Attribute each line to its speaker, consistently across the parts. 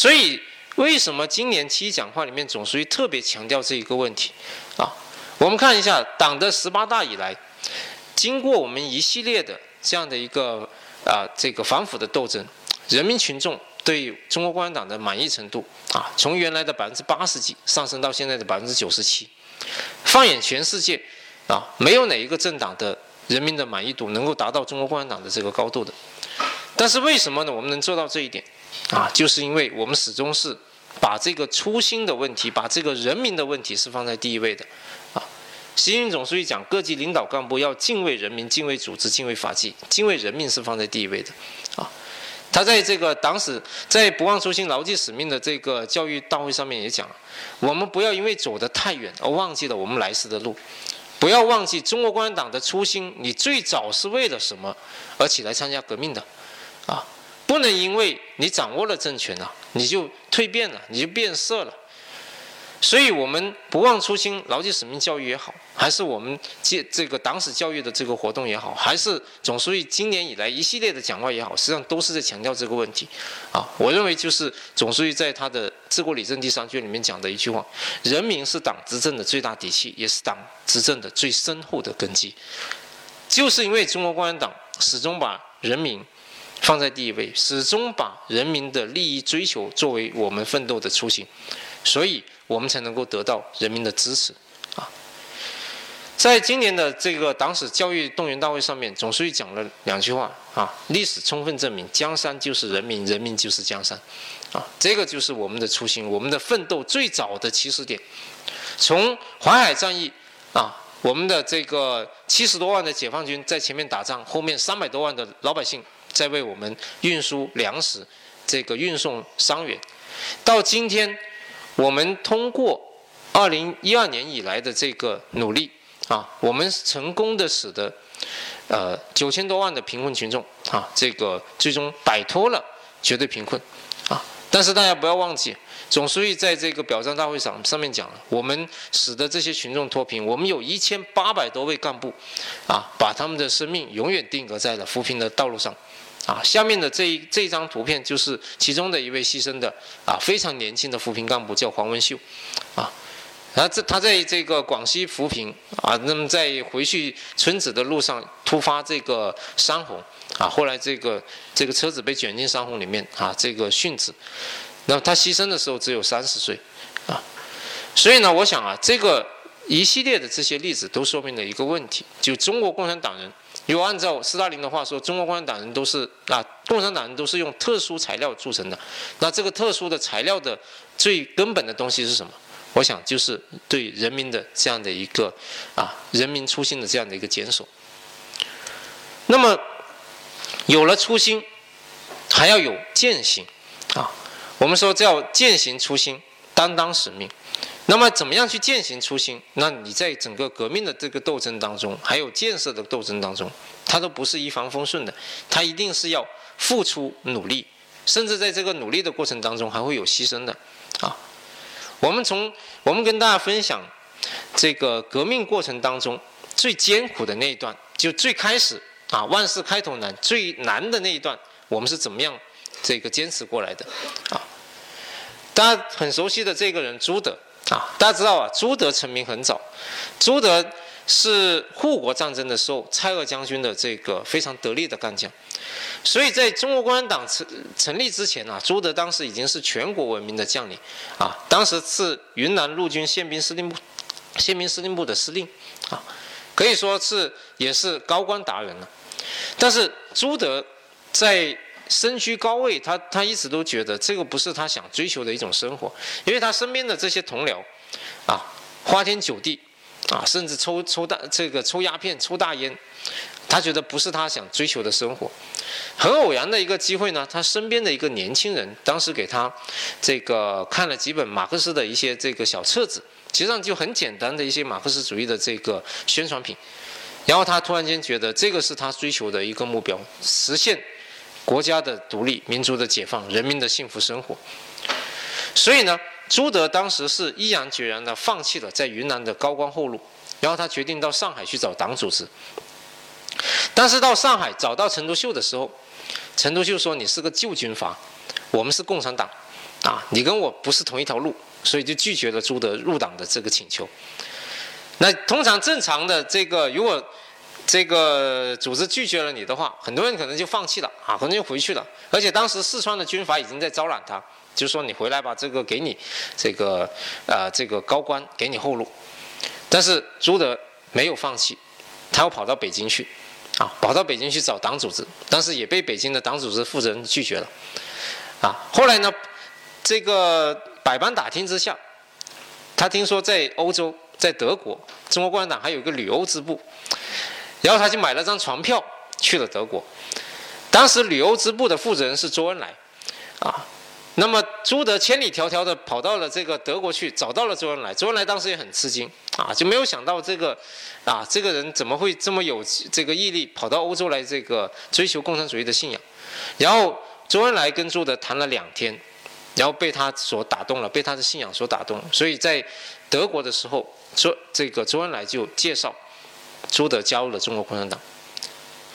Speaker 1: 所以为什么今年七一讲话里面总书记特别强调这一个问题啊？我们看一下党的十八大以来，经过我们一系列的这样的一个啊这个反腐的斗争，人民群众对中国共产党的满意程度啊，从原来的百分之八十几上升到现在的百分之九十七。放眼全世界啊，没有哪一个政党的人民的满意度能够达到中国共产党的这个高度的。但是为什么呢？我们能做到这一点啊，就是因为我们始终是把这个初心的问题，把这个人民的问题是放在第一位的。啊习近平总书记讲，各级领导干部要敬畏人民、敬畏组织、敬畏法纪，敬畏人民是放在第一位的，啊，他在这个党史在不忘初心、牢记使命的这个教育大会上面也讲了，我们不要因为走得太远而忘记了我们来时的路，不要忘记中国共产党的初心，你最早是为了什么而起来参加革命的，啊，不能因为你掌握了政权了，你就蜕变了，你就变色了。所以，我们不忘初心、牢记使命教育也好，还是我们这这个党史教育的这个活动也好，还是总书记今年以来一系列的讲话也好，实际上都是在强调这个问题。啊，我认为就是总书记在他的治国理政第三卷里面讲的一句话：人民是党执政的最大底气，也是党执政的最深厚的根基。就是因为中国共产党始终把人民放在第一位，始终把人民的利益追求作为我们奋斗的初心，所以。我们才能够得到人民的支持，啊，在今年的这个党史教育动员大会上面，总书记讲了两句话啊，历史充分证明，江山就是人民，人民就是江山，啊，这个就是我们的初心，我们的奋斗最早的起始点，从淮海战役啊，我们的这个七十多万的解放军在前面打仗，后面三百多万的老百姓在为我们运输粮食，这个运送伤员，到今天。我们通过二零一二年以来的这个努力啊，我们成功的使得呃九千多万的贫困群众啊，这个最终摆脱了绝对贫困啊。但是大家不要忘记，总书记在这个表彰大会上上面讲了，我们使得这些群众脱贫，我们有一千八百多位干部啊，把他们的生命永远定格在了扶贫的道路上。啊，下面的这一这张图片就是其中的一位牺牲的啊，非常年轻的扶贫干部，叫黄文秀，啊，然后这他在这个广西扶贫啊，那么在回去村子的路上突发这个山洪啊，后来这个这个车子被卷进山洪里面啊，这个殉职，那么他牺牲的时候只有三十岁，啊，所以呢，我想啊，这个一系列的这些例子都说明了一个问题，就中国共产党人。如果按照斯大林的话说，中国共产党人都是啊，共产党人都是用特殊材料铸成的。那这个特殊的材料的最根本的东西是什么？我想就是对人民的这样的一个啊，人民初心的这样的一个坚守。那么有了初心，还要有践行啊。我们说叫践行初心，担当使命。那么，怎么样去践行初心？那你在整个革命的这个斗争当中，还有建设的斗争当中，它都不是一帆风顺的，它一定是要付出努力，甚至在这个努力的过程当中还会有牺牲的，啊。我们从我们跟大家分享这个革命过程当中最艰苦的那一段，就最开始啊，万事开头难，最难的那一段，我们是怎么样这个坚持过来的，啊。大家很熟悉的这个人朱德。啊，大家知道啊，朱德成名很早，朱德是护国战争的时候蔡锷将军的这个非常得力的干将，所以在中国共产党成成立之前啊，朱德当时已经是全国闻名的将领，啊，当时是云南陆军宪兵司令部宪兵司令部的司令，啊，可以说是也是高官达人了，但是朱德在身居高位，他他一直都觉得这个不是他想追求的一种生活，因为他身边的这些同僚，啊，花天酒地，啊，甚至抽抽大这个抽鸦片、抽大烟，他觉得不是他想追求的生活。很偶然的一个机会呢，他身边的一个年轻人，当时给他这个看了几本马克思的一些这个小册子，实际上就很简单的一些马克思主义的这个宣传品，然后他突然间觉得这个是他追求的一个目标，实现。国家的独立、民族的解放、人民的幸福生活。所以呢，朱德当时是毅然决然地放弃了在云南的高官厚禄，然后他决定到上海去找党组织。但是到上海找到陈独秀的时候，陈独秀说：“你是个旧军阀，我们是共产党，啊，你跟我不是同一条路，所以就拒绝了朱德入党的这个请求。那通常正常的这个，如果这个组织拒绝了你的话，很多人可能就放弃了啊，可能就回去了。而且当时四川的军阀已经在招揽他，就说你回来吧，这个给你这个呃这个高官给你后路。但是朱德没有放弃，他又跑到北京去，啊，跑到北京去找党组织，但是也被北京的党组织负责人拒绝了，啊，后来呢，这个百般打听之下，他听说在欧洲，在德国，中国共产党还有一个旅欧支部，然后他就买了张船票去了德国，当时旅欧支部的负责人是周恩来，啊。那么朱德千里迢迢的跑到了这个德国去，找到了周恩来。周恩来当时也很吃惊啊，就没有想到这个，啊，这个人怎么会这么有这个毅力，跑到欧洲来这个追求共产主义的信仰？然后周恩来跟朱德谈了两天，然后被他所打动了，被他的信仰所打动。所以在德国的时候，周这个周恩来就介绍朱德加入了中国共产党。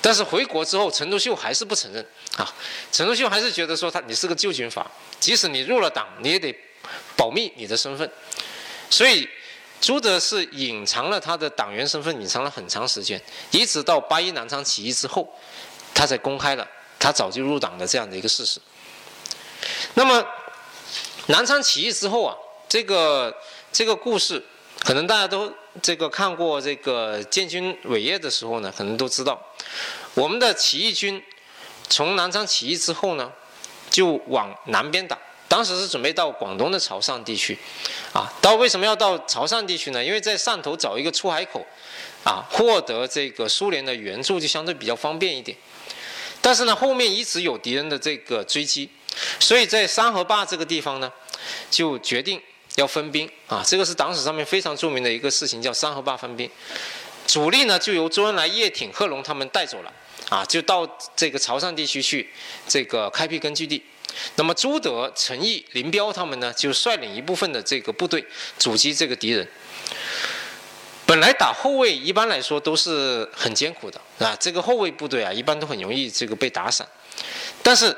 Speaker 1: 但是回国之后，陈独秀还是不承认啊。陈独秀还是觉得说他你是个旧军阀，即使你入了党，你也得保密你的身份。所以朱德是隐藏了他的党员身份，隐藏了很长时间，一直到八一南昌起义之后，他才公开了他早就入党的这样的一个事实。那么南昌起义之后啊，这个这个故事，可能大家都。这个看过这个建军伟业的时候呢，可能都知道，我们的起义军从南昌起义之后呢，就往南边打。当时是准备到广东的潮汕地区，啊，到为什么要到潮汕地区呢？因为在汕头找一个出海口，啊，获得这个苏联的援助就相对比较方便一点。但是呢，后面一直有敌人的这个追击，所以在三河坝这个地方呢，就决定。要分兵啊，这个是党史上面非常著名的一个事情，叫三河坝分兵。主力呢就由周恩来、叶挺、贺龙他们带走了啊，就到这个潮汕地区去这个开辟根据地。那么朱德、陈毅、林彪他们呢就率领一部分的这个部队阻击这个敌人。本来打后卫一般来说都是很艰苦的啊，这个后卫部队啊一般都很容易这个被打散。但是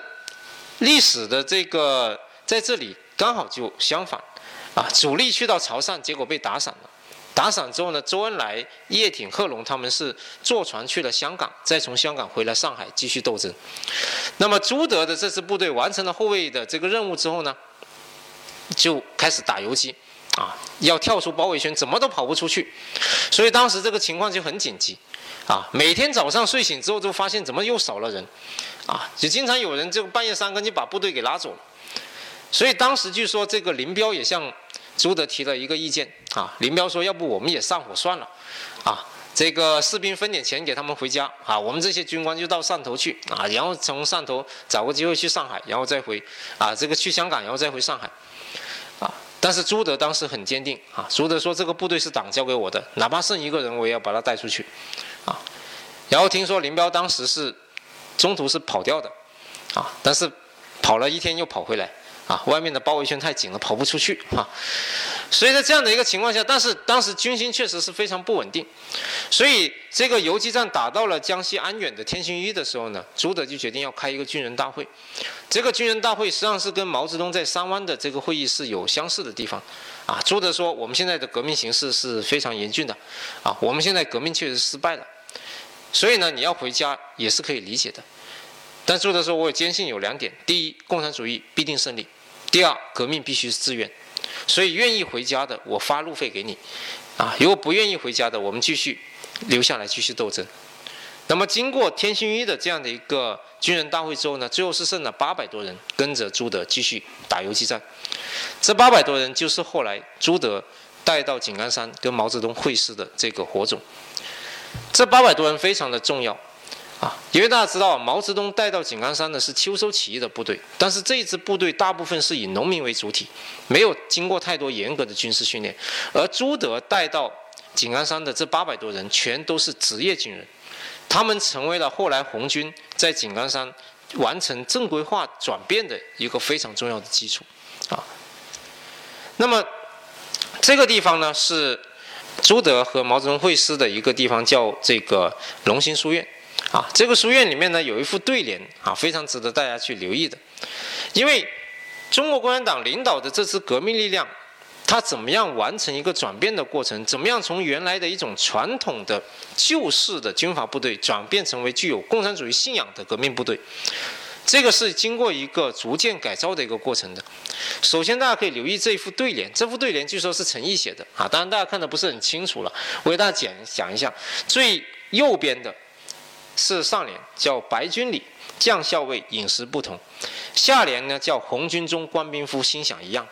Speaker 1: 历史的这个在这里刚好就相反。啊，主力去到潮汕，结果被打散了。打散之后呢，周恩来、叶挺、贺龙他们是坐船去了香港，再从香港回来上海继续斗争。那么朱德的这支部队完成了后卫的这个任务之后呢，就开始打游击，啊，要跳出包围圈，怎么都跑不出去。所以当时这个情况就很紧急，啊，每天早上睡醒之后就发现怎么又少了人，啊，就经常有人就半夜三更就把部队给拉走了。所以当时据说这个林彪也向朱德提了一个意见啊，林彪说：“要不我们也上火算了，啊，这个士兵分点钱给他们回家啊，我们这些军官就到汕头去啊，然后从汕头找个机会去上海，然后再回啊，这个去香港，然后再回上海，啊，但是朱德当时很坚定啊，朱德说这个部队是党交给我的，哪怕剩一个人我也要把他带出去，啊，然后听说林彪当时是中途是跑掉的，啊，但是跑了一天又跑回来。”啊，外面的包围圈太紧了，跑不出去啊。所以在这样的一个情况下，但是当时军心确实是非常不稳定，所以这个游击战打到了江西安远的天心峪的时候呢，朱德就决定要开一个军人大会。这个军人大会实际上是跟毛泽东在三湾的这个会议是有相似的地方。啊，朱德说，我们现在的革命形势是非常严峻的，啊，我们现在革命确实失败了，所以呢，你要回家也是可以理解的。但朱德说，我坚信有两点：第一，共产主义必定胜利。第二，革命必须是自愿，所以愿意回家的，我发路费给你，啊，如果不愿意回家的，我们继续留下来继续斗争。那么经过天心一的这样的一个军人大会之后呢，最后是剩了八百多人跟着朱德继续打游击战。这八百多人就是后来朱德带到井冈山跟毛泽东会师的这个火种。这八百多人非常的重要。啊，因为大家知道，毛泽东带到井冈山的是秋收起义的部队，但是这一支部队大部分是以农民为主体，没有经过太多严格的军事训练。而朱德带到井冈山的这八百多人，全都是职业军人，他们成为了后来红军在井冈山完成正规化转变的一个非常重要的基础。啊，那么这个地方呢，是朱德和毛泽东会师的一个地方，叫这个龙兴书院。啊，这个书院里面呢有一副对联啊，非常值得大家去留意的。因为中国共产党领导的这支革命力量，它怎么样完成一个转变的过程？怎么样从原来的一种传统的旧式的军阀部队转变成为具有共产主义信仰的革命部队？这个是经过一个逐渐改造的一个过程的。首先，大家可以留意这一副对联，这副对联据说是陈毅写的啊，当然大家看的不是很清楚了，我给大家讲讲一下。最右边的是上联，叫“白军里将校尉饮食不同”，下联呢叫“红军中官兵夫心想一样”。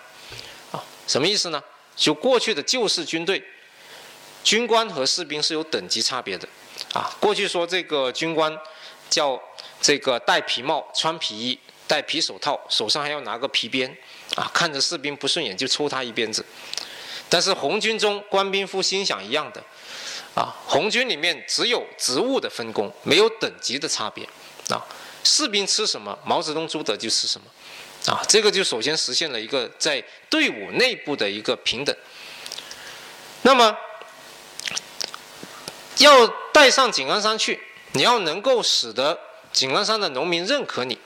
Speaker 1: 啊，什么意思呢？就过去的旧式军队，军官和士兵是有等级差别的啊。过去说这个军官叫。这个戴皮帽、穿皮衣、戴皮手套，手上还要拿个皮鞭，啊，看着士兵不顺眼就抽他一鞭子。但是红军中官兵夫心想一样的，啊，红军里面只有职务的分工，没有等级的差别，啊，士兵吃什么，毛泽东、朱德就吃什么，啊，这个就首先实现了一个在队伍内部的一个平等。那么要带上井冈山去，你要能够使得。井冈山的农民认可你，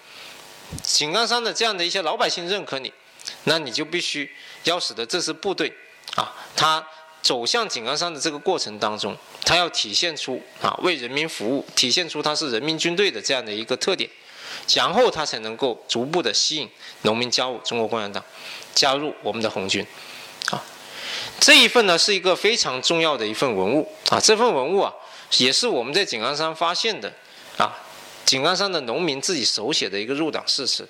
Speaker 1: 井冈山的这样的一些老百姓认可你，那你就必须要使得这支部队啊，他走向井冈山的这个过程当中，他要体现出啊为人民服务，体现出他是人民军队的这样的一个特点，然后他才能够逐步的吸引农民加入中国共产党，加入我们的红军，啊，这一份呢是一个非常重要的一份文物啊，这份文物啊也是我们在井冈山发现的啊。井冈山的农民自己手写的一个入党誓词，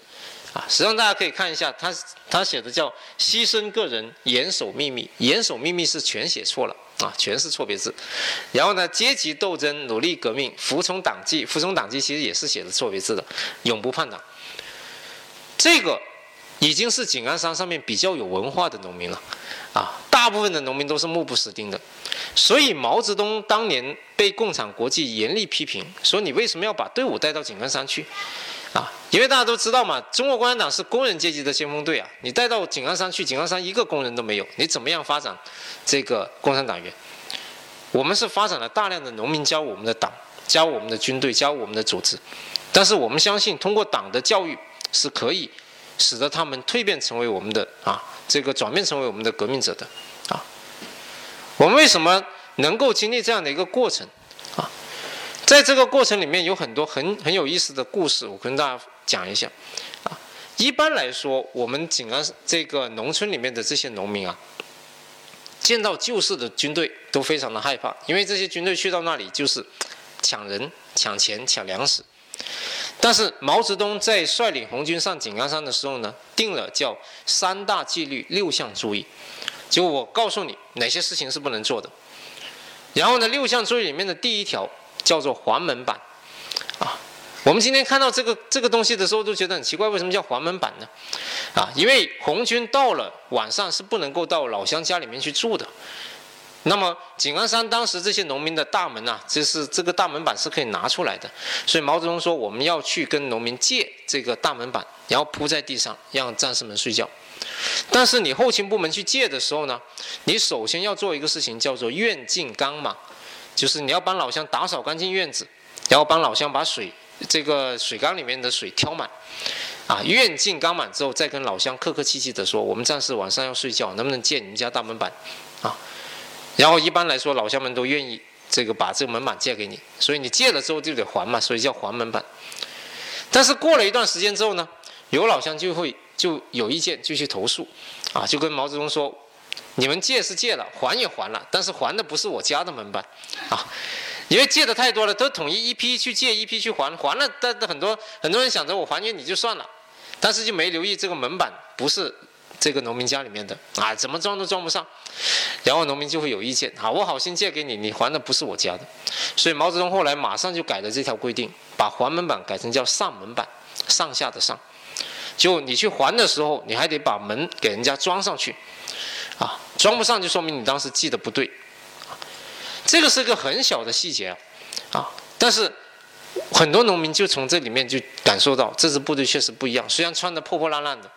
Speaker 1: 实际上大家可以看一下，他他写的叫“牺牲个人，严守秘密”，严守秘密是全写错了啊，全是错别字。然后呢，阶级斗争，努力革命，服从党纪，服从党纪其实也是写的错别字的，永不叛党。这个已经是井冈山上面比较有文化的农民了，啊，大部分的农民都是目不识丁的。所以毛泽东当年被共产国际严厉批评，说你为什么要把队伍带到井冈山去？啊，因为大家都知道嘛，中国共产党是工人阶级的先锋队啊，你带到井冈山去，井冈山一个工人都没有，你怎么样发展这个共产党员？我们是发展了大量的农民加入我们的党，加入我们的军队，加入我们的组织，但是我们相信通过党的教育是可以使得他们蜕变成为我们的啊，这个转变成为我们的革命者的啊。我们为什么能够经历这样的一个过程啊？在这个过程里面有很多很很有意思的故事，我跟大家讲一下啊。一般来说，我们井冈这个农村里面的这些农民啊，见到旧式的军队都非常的害怕，因为这些军队去到那里就是抢人、抢钱、抢粮食。但是毛泽东在率领红军上井冈山的时候呢，定了叫三大纪律六项注意。就我告诉你哪些事情是不能做的，然后呢，六项注意里面的第一条叫做黄门板，啊，我们今天看到这个这个东西的时候都觉得很奇怪，为什么叫黄门板呢？啊，因为红军到了晚上是不能够到老乡家里面去住的，那么井冈山当时这些农民的大门呐，就是这个大门板是可以拿出来的，所以毛泽东说我们要去跟农民借这个大门板，然后铺在地上让战士们睡觉。但是你后勤部门去借的时候呢，你首先要做一个事情，叫做院净缸嘛，就是你要帮老乡打扫干净院子，然后帮老乡把水这个水缸里面的水挑满，啊，院净缸满之后，再跟老乡客客气气的说，我们战士晚上要睡觉，能不能借你们家大门板，啊，然后一般来说老乡们都愿意这个把这个门板借给你，所以你借了之后就得还嘛，所以叫还门板。但是过了一段时间之后呢，有老乡就会。就有意见就去投诉，啊，就跟毛泽东说，你们借是借了，还也还了，但是还的不是我家的门板，啊，因为借的太多了，都统一一批去借，一批去还，还了，但很多很多人想着我还给你就算了，但是就没留意这个门板不是这个农民家里面的，啊，怎么装都装不上，然后农民就会有意见，啊，我好心借给你，你还的不是我家的，所以毛泽东后来马上就改了这条规定，把还门板改成叫上门板，上下的上。就你去还的时候，你还得把门给人家装上去，啊，装不上就说明你当时记得不对，这个是个很小的细节，啊，但是很多农民就从这里面就感受到这支部队确实不一样，虽然穿的破破烂烂的，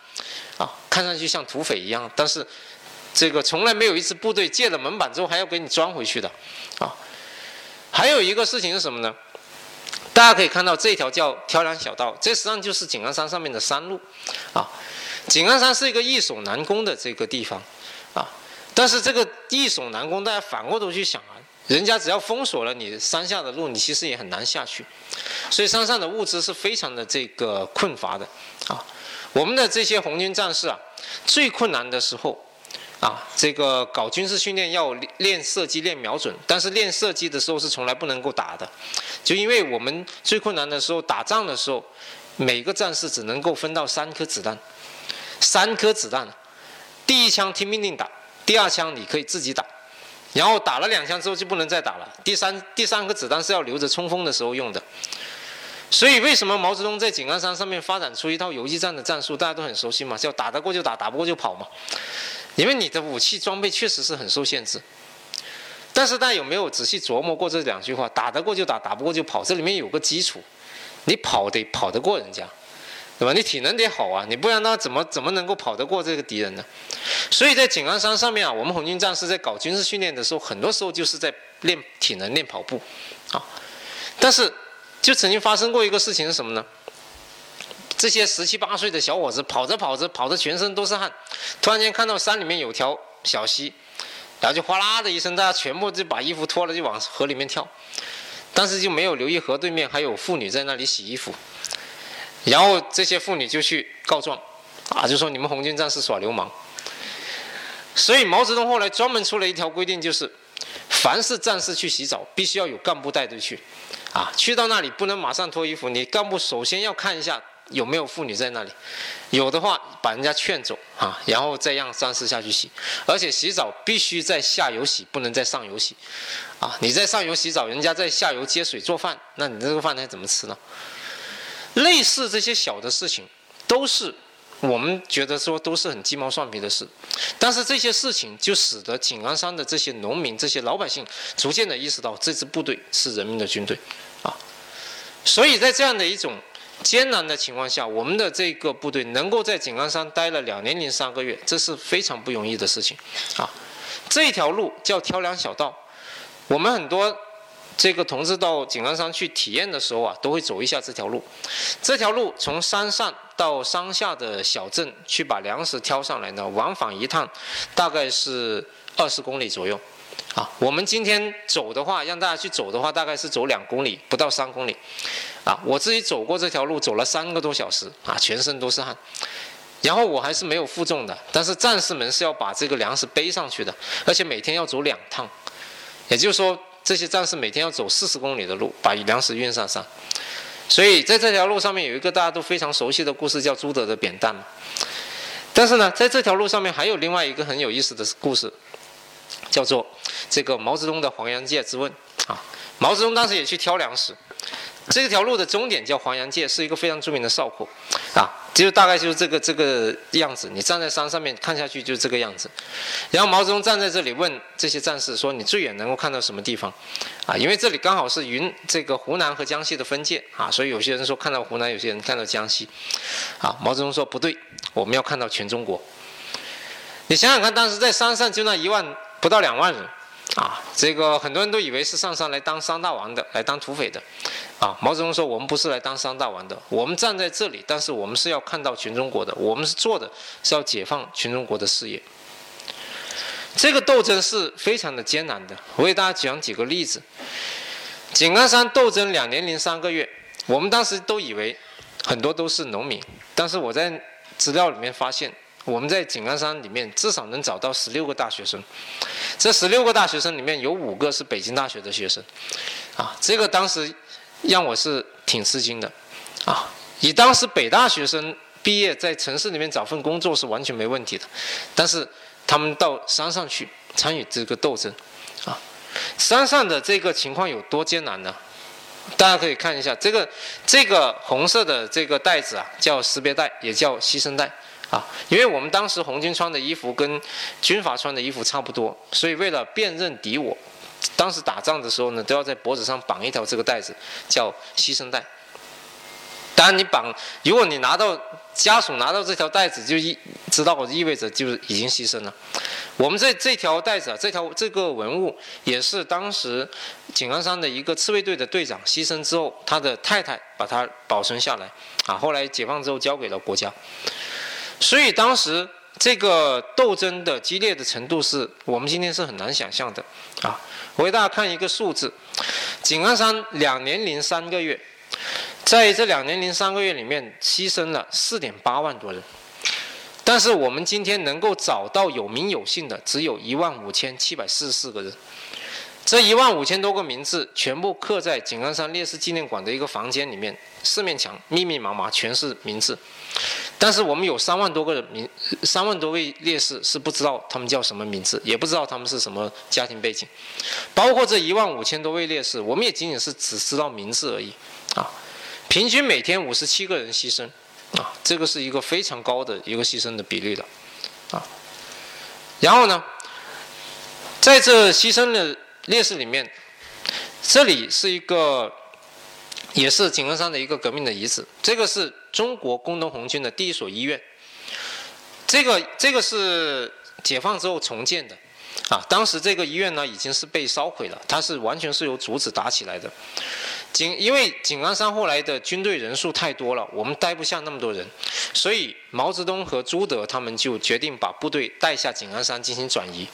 Speaker 1: 啊，看上去像土匪一样，但是这个从来没有一支部队借了门板之后还要给你装回去的，啊，还有一个事情是什么呢？大家可以看到这条叫挑梁小道，这实际上就是井冈山上面的山路，啊，井冈山是一个易守难攻的这个地方，啊，但是这个易守难攻，大家反过头去想啊，人家只要封锁了你山下的路，你其实也很难下去，所以山上的物资是非常的这个困乏的，啊，我们的这些红军战士啊，最困难的时候。啊，这个搞军事训练要练射击、练瞄准，但是练射击的时候是从来不能够打的，就因为我们最困难的时候打仗的时候，每个战士只能够分到三颗子弹，三颗子弹，第一枪听命令打，第二枪你可以自己打，然后打了两枪之后就不能再打了，第三第三颗子弹是要留着冲锋的时候用的。所以为什么毛泽东在井冈山上面发展出一套游击战的战术，大家都很熟悉嘛，叫打得过就打，打不过就跑嘛。因为你的武器装备确实是很受限制，但是大家有没有仔细琢磨过这两句话？打得过就打，打不过就跑。这里面有个基础，你跑得跑得过人家，对吧？你体能得好啊，你不然那怎么怎么能够跑得过这个敌人呢？所以在井冈山上面啊，我们红军战士在搞军事训练的时候，很多时候就是在练体能、练跑步，啊。但是就曾经发生过一个事情是什么呢？这些十七八岁的小伙子跑着跑着，跑着全身都是汗，突然间看到山里面有条小溪，然后就哗啦的一声，大家全部就把衣服脱了，就往河里面跳。当时就没有留意河对面还有妇女在那里洗衣服，然后这些妇女就去告状，啊，就说你们红军战士耍流氓。所以毛泽东后来专门出了一条规定，就是凡是战士去洗澡，必须要有干部带队去，啊，去到那里不能马上脱衣服，你干部首先要看一下。有没有妇女在那里？有的话，把人家劝走啊，然后再让战士下去洗。而且洗澡必须在下游洗，不能在上游洗。啊，你在上游洗澡，人家在下游接水做饭，那你这个饭还怎么吃呢？类似这些小的事情，都是我们觉得说都是很鸡毛蒜皮的事。但是这些事情就使得井冈山的这些农民、这些老百姓逐渐的意识到，这支部队是人民的军队啊。所以在这样的一种。艰难的情况下，我们的这个部队能够在井冈山待了两年零三个月，这是非常不容易的事情，啊，这条路叫挑粮小道，我们很多这个同志到井冈山去体验的时候啊，都会走一下这条路。这条路从山上到山下的小镇去把粮食挑上来呢，往返一趟大概是二十公里左右。啊，我们今天走的话，让大家去走的话，大概是走两公里，不到三公里。啊，我自己走过这条路，走了三个多小时，啊，全身都是汗。然后我还是没有负重的，但是战士们是要把这个粮食背上去的，而且每天要走两趟，也就是说，这些战士每天要走四十公里的路，把粮食运上山。所以在这条路上面有一个大家都非常熟悉的故事，叫朱德的扁担。但是呢，在这条路上面还有另外一个很有意思的故事。叫做这个毛泽东的黄洋界之问啊，毛泽东当时也去挑粮食，这条路的终点叫黄杨界，是一个非常著名的哨口啊，就大概就是这个这个样子，你站在山上面看下去就是这个样子。然后毛泽东站在这里问这些战士说：“你最远能够看到什么地方？”啊，因为这里刚好是云这个湖南和江西的分界啊，所以有些人说看到湖南，有些人看到江西。啊，毛泽东说不对，我们要看到全中国。你想想看，当时在山上就那一万。不到两万人，啊，这个很多人都以为是上山来当山大王的，来当土匪的，啊，毛泽东说我们不是来当山大王的，我们站在这里，但是我们是要看到全中国的，我们是做的是要解放全中国的事业。这个斗争是非常的艰难的，我给大家讲几个例子。井冈山斗争两年零三个月，我们当时都以为很多都是农民，但是我在资料里面发现。我们在井冈山里面至少能找到十六个大学生，这十六个大学生里面有五个是北京大学的学生，啊，这个当时让我是挺吃惊的，啊，以当时北大学生毕业在城市里面找份工作是完全没问题的，但是他们到山上去参与这个斗争，啊，山上的这个情况有多艰难呢？大家可以看一下这个这个红色的这个袋子啊，叫识别袋，也叫牺牲袋。啊，因为我们当时红军穿的衣服跟军阀穿的衣服差不多，所以为了辨认敌我，当时打仗的时候呢，都要在脖子上绑一条这个带子，叫牺牲带。当然，你绑，如果你拿到家属拿到这条带子，就意知道意味着就是已经牺牲了。我们这这条带子啊，这条这个文物也是当时井冈山的一个刺猬队的队长牺牲之后，他的太太把它保存下来，啊，后来解放之后交给了国家。所以当时这个斗争的激烈的程度是我们今天是很难想象的啊！我给大家看一个数字：井冈山两年零三个月，在这两年零三个月里面牺牲了四点八万多人，但是我们今天能够找到有名有姓的只有一万五千七百四十四个人。这一万五千多个名字全部刻在井冈山烈士纪念馆的一个房间里面，四面墙密密麻麻全是名字。但是我们有三万多个人名，三万多位烈士是不知道他们叫什么名字，也不知道他们是什么家庭背景。包括这一万五千多位烈士，我们也仅仅是只知道名字而已。啊，平均每天五十七个人牺牲，啊，这个是一个非常高的一个牺牲的比例的。啊，然后呢，在这牺牲的。烈士里面，这里是一个，也是井冈山的一个革命的遗址。这个是中国工农红军的第一所医院。这个这个是解放之后重建的，啊，当时这个医院呢已经是被烧毁了，它是完全是由竹子打起来的。井因为井冈山后来的军队人数太多了，我们待不下那么多人，所以毛泽东和朱德他们就决定把部队带下井冈山进行转移。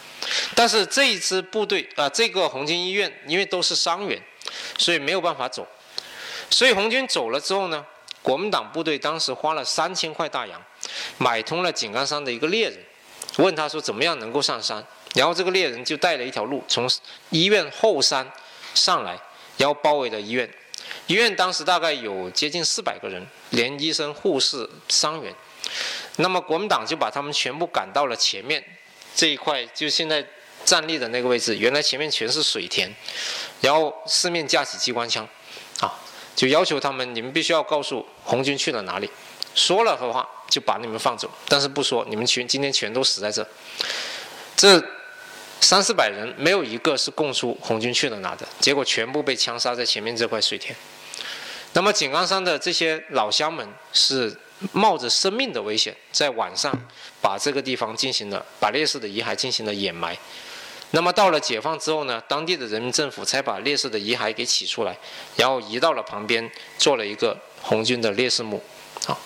Speaker 1: 但是这一支部队啊，这个红军医院因为都是伤员，所以没有办法走。所以红军走了之后呢，国民党部队当时花了三千块大洋，买通了井冈山的一个猎人，问他说怎么样能够上山，然后这个猎人就带了一条路从医院后山上来。然后包围了医院，医院当时大概有接近四百个人，连医生、护士、伤员。那么国民党就把他们全部赶到了前面这一块，就现在站立的那个位置。原来前面全是水田，然后四面架起机关枪，就要求他们，你们必须要告诉红军去了哪里。说了的话就把你们放走，但是不说，你们全今天全都死在这。这。三四百人没有一个是供出红军去了哪的，结果全部被枪杀在前面这块水田。那么井冈山的这些老乡们是冒着生命的危险，在晚上把这个地方进行了把烈士的遗骸进行了掩埋。那么到了解放之后呢，当地的人民政府才把烈士的遗骸给取出来，然后移到了旁边做了一个红军的烈士墓。啊，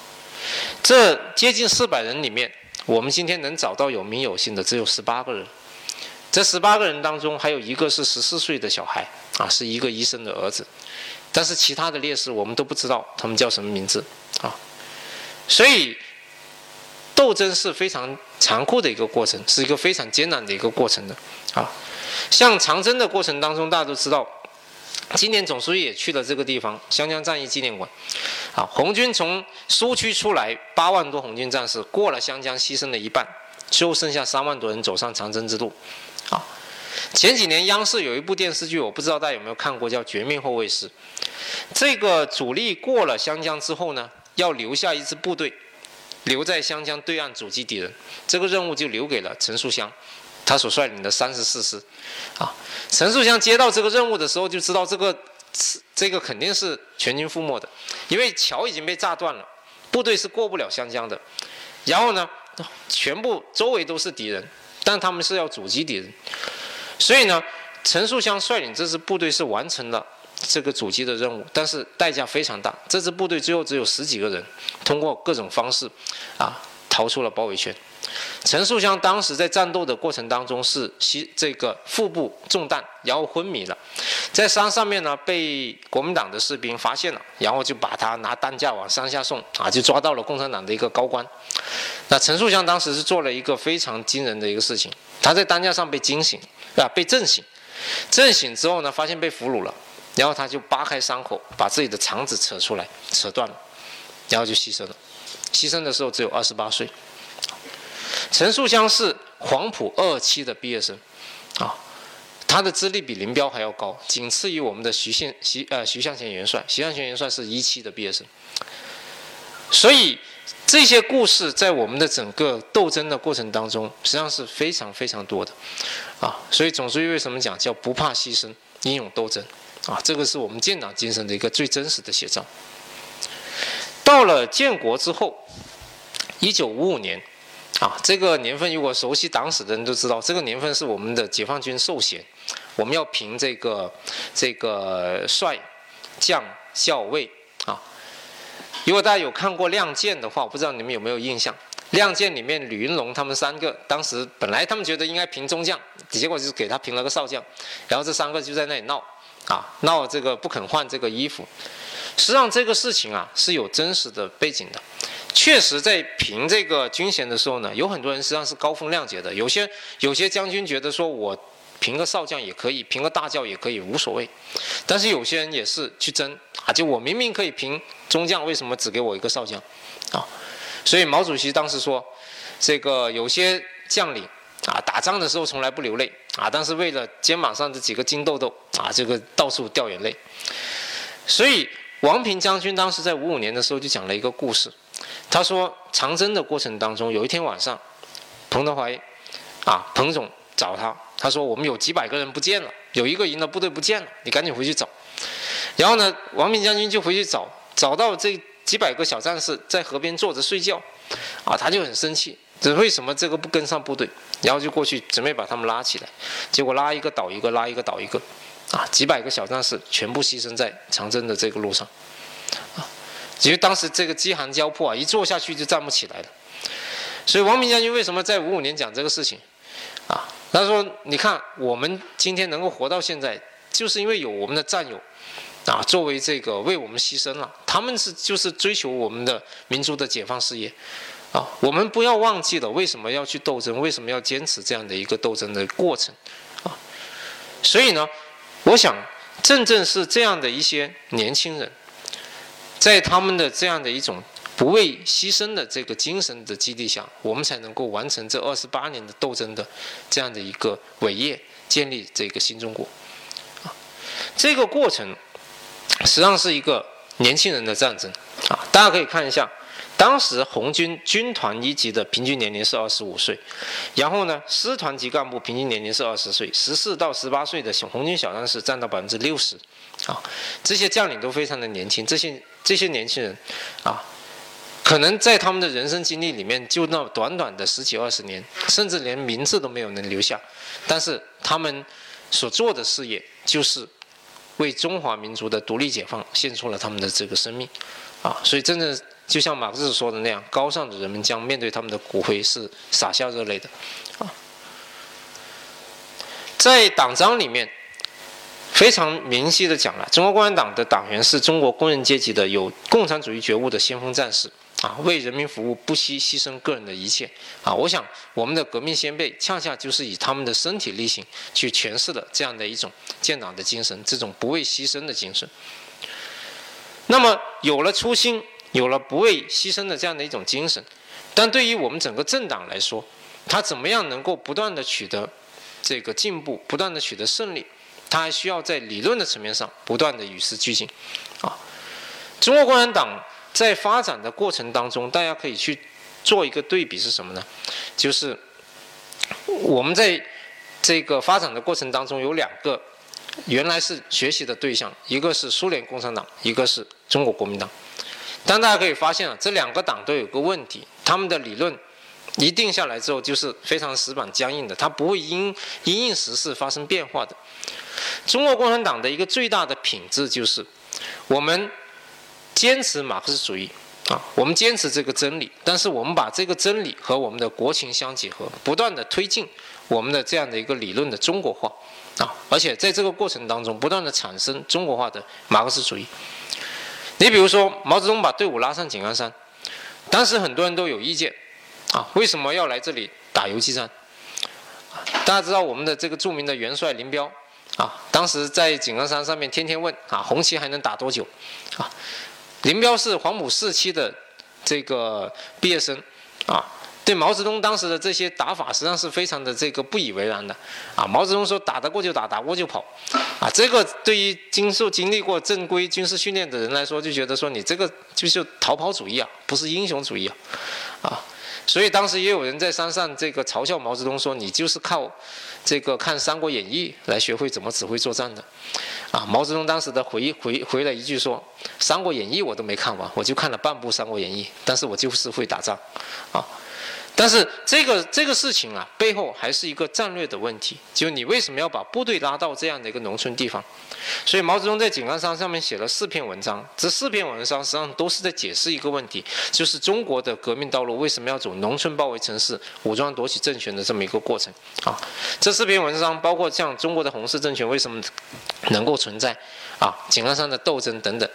Speaker 1: 这接近四百人里面，我们今天能找到有名有姓的只有十八个人。这十八个人当中，还有一个是十四岁的小孩啊，是一个医生的儿子。但是其他的烈士我们都不知道他们叫什么名字啊。所以斗争是非常残酷的一个过程，是一个非常艰难的一个过程的啊。像长征的过程当中，大家都知道，今年总书记也去了这个地方——湘江战役纪念馆。啊，红军从苏区出来，八万多红军战士过了湘江，牺牲了一半，就剩下三万多人走上长征之路。啊，前几年央视有一部电视剧，我不知道大家有没有看过，叫《绝命后卫师》。这个主力过了湘江之后呢，要留下一支部队，留在湘江对岸阻击敌人。这个任务就留给了陈树湘，他所率领的三十四师。啊，陈树湘接到这个任务的时候，就知道这个这个肯定是全军覆没的，因为桥已经被炸断了，部队是过不了湘江的。然后呢，全部周围都是敌人。但他们是要阻击敌人，所以呢，陈树湘率领这支部队是完成了这个阻击的任务，但是代价非常大。这支部队最后只有十几个人，通过各种方式，啊，逃出了包围圈。陈树湘当时在战斗的过程当中是吸这个腹部中弹，然后昏迷了，在山上面呢被国民党的士兵发现了，然后就把他拿担架往山下送，啊，就抓到了共产党的一个高官。那陈树湘当时是做了一个非常惊人的一个事情，他在担架上被惊醒，啊，被震醒，震醒之后呢，发现被俘虏了，然后他就扒开伤口，把自己的肠子扯出来，扯断了，然后就牺牲了。牺牲的时候只有二十八岁。陈树湘是黄埔二期的毕业生，啊，他的资历比林彪还要高，仅次于我们的徐宪徐呃徐向前元帅，徐向前元帅是一期的毕业生。所以这些故事在我们的整个斗争的过程当中，实际上是非常非常多的，啊，所以总书记为什么讲叫不怕牺牲，英勇斗争，啊，这个是我们建党精神的一个最真实的写照。到了建国之后，一九五五年。啊，这个年份如果熟悉党史的人都知道，这个年份是我们的解放军授衔，我们要评这个这个帅、将、校尉啊。如果大家有看过《亮剑》的话，我不知道你们有没有印象，《亮剑里面吕云龙他们三个，当时本来他们觉得应该评中将，结果就是给他评了个少将，然后这三个就在那里闹，啊，闹这个不肯换这个衣服。实际上这个事情啊是有真实的背景的，确实在评这个军衔的时候呢，有很多人实际上是高风亮节的，有些有些将军觉得说我评个少将也可以，评个大将也可以，无所谓，但是有些人也是去争啊，就我明明可以评中将，为什么只给我一个少将？啊，所以毛主席当时说，这个有些将领啊，打仗的时候从来不流泪啊，但是为了肩膀上的几个金豆豆啊，这个到处掉眼泪。所以王平将军当时在五五年的时候就讲了一个故事，他说长征的过程当中，有一天晚上，彭德怀啊，彭总找他，他说我们有几百个人不见了，有一个营的部队不见了，你赶紧回去找。然后呢，王平将军就回去找，找到这。几百个小战士在河边坐着睡觉，啊，他就很生气，这为什么这个不跟上部队？然后就过去准备把他们拉起来，结果拉一个倒一个，拉一个倒一个，啊，几百个小战士全部牺牲在长征的这个路上，啊，因为当时这个饥寒交迫啊，一坐下去就站不起来了。所以王明将军为什么在五五年讲这个事情？啊，他说：你看我们今天能够活到现在，就是因为有我们的战友。啊，作为这个为我们牺牲了，他们是就是追求我们的民族的解放事业，啊，我们不要忘记了为什么要去斗争，为什么要坚持这样的一个斗争的过程，啊，所以呢，我想正正是这样的一些年轻人，在他们的这样的一种不畏牺牲的这个精神的激励下，我们才能够完成这二十八年的斗争的这样的一个伟业，建立这个新中国，啊，这个过程。实际上是一个年轻人的战争啊！大家可以看一下，当时红军军团一级的平均年龄是二十五岁，然后呢，师团级干部平均年龄是二十岁，十四到十八岁的小红军小战士占到百分之六十，啊，这些将领都非常的年轻，这些这些年轻人，啊，可能在他们的人生经历里面，就那短短的十几二十年，甚至连名字都没有能留下，但是他们所做的事业就是。为中华民族的独立解放献出了他们的这个生命，啊，所以真的就像马克思说的那样，高尚的人们将面对他们的骨灰是洒下热泪的，啊，在党章里面非常明晰的讲了，中国共产党的党员是中国工人阶级的有共产主义觉悟的先锋战士。啊，为人民服务，不惜牺牲个人的一切。啊，我想我们的革命先辈恰恰就是以他们的身体力行去诠释了这样的一种建党的精神，这种不畏牺牲的精神。那么有了初心，有了不畏牺牲的这样的一种精神，但对于我们整个政党来说，它怎么样能够不断的取得这个进步，不断的取得胜利？它还需要在理论的层面上不断的与时俱进。啊，中国共产党。在发展的过程当中，大家可以去做一个对比是什么呢？就是我们在这个发展的过程当中有两个原来是学习的对象，一个是苏联共产党，一个是中国国民党。但大家可以发现啊，这两个党都有个问题，他们的理论一定下来之后就是非常死板僵硬的，它不会因因应时事发生变化的。中国共产党的一个最大的品质就是我们。坚持马克思主义啊，我们坚持这个真理，但是我们把这个真理和我们的国情相结合，不断的推进我们的这样的一个理论的中国化啊，而且在这个过程当中，不断的产生中国化的马克思主义。你比如说，毛泽东把队伍拉上井冈山，当时很多人都有意见啊，为什么要来这里打游击战？大家知道我们的这个著名的元帅林彪啊，当时在井冈山上面天天问啊，红旗还能打多久啊？林彪是黄埔四期的这个毕业生，啊，对毛泽东当时的这些打法实际上是非常的这个不以为然的，啊，毛泽东说打得过就打，打过就跑，啊，这个对于经受经历过正规军事训练的人来说，就觉得说你这个就是逃跑主义啊，不是英雄主义啊，啊，所以当时也有人在山上这个嘲笑毛泽东说你就是靠这个看《三国演义》来学会怎么指挥作战的。啊，毛泽东当时的回回回了一句说，《三国演义》我都没看完，我就看了半部《三国演义》，但是我就是会打仗，啊，但是这个这个事情啊，背后还是一个战略的问题，就你为什么要把部队拉到这样的一个农村地方？所以毛泽东在井冈山上面写了四篇文章，这四篇文章实际上都是在解释一个问题，就是中国的革命道路为什么要走农村包围城市、武装夺取政权的这么一个过程啊。这四篇文章包括像中国的红色政权为什么能够存在啊，井冈山的斗争等等。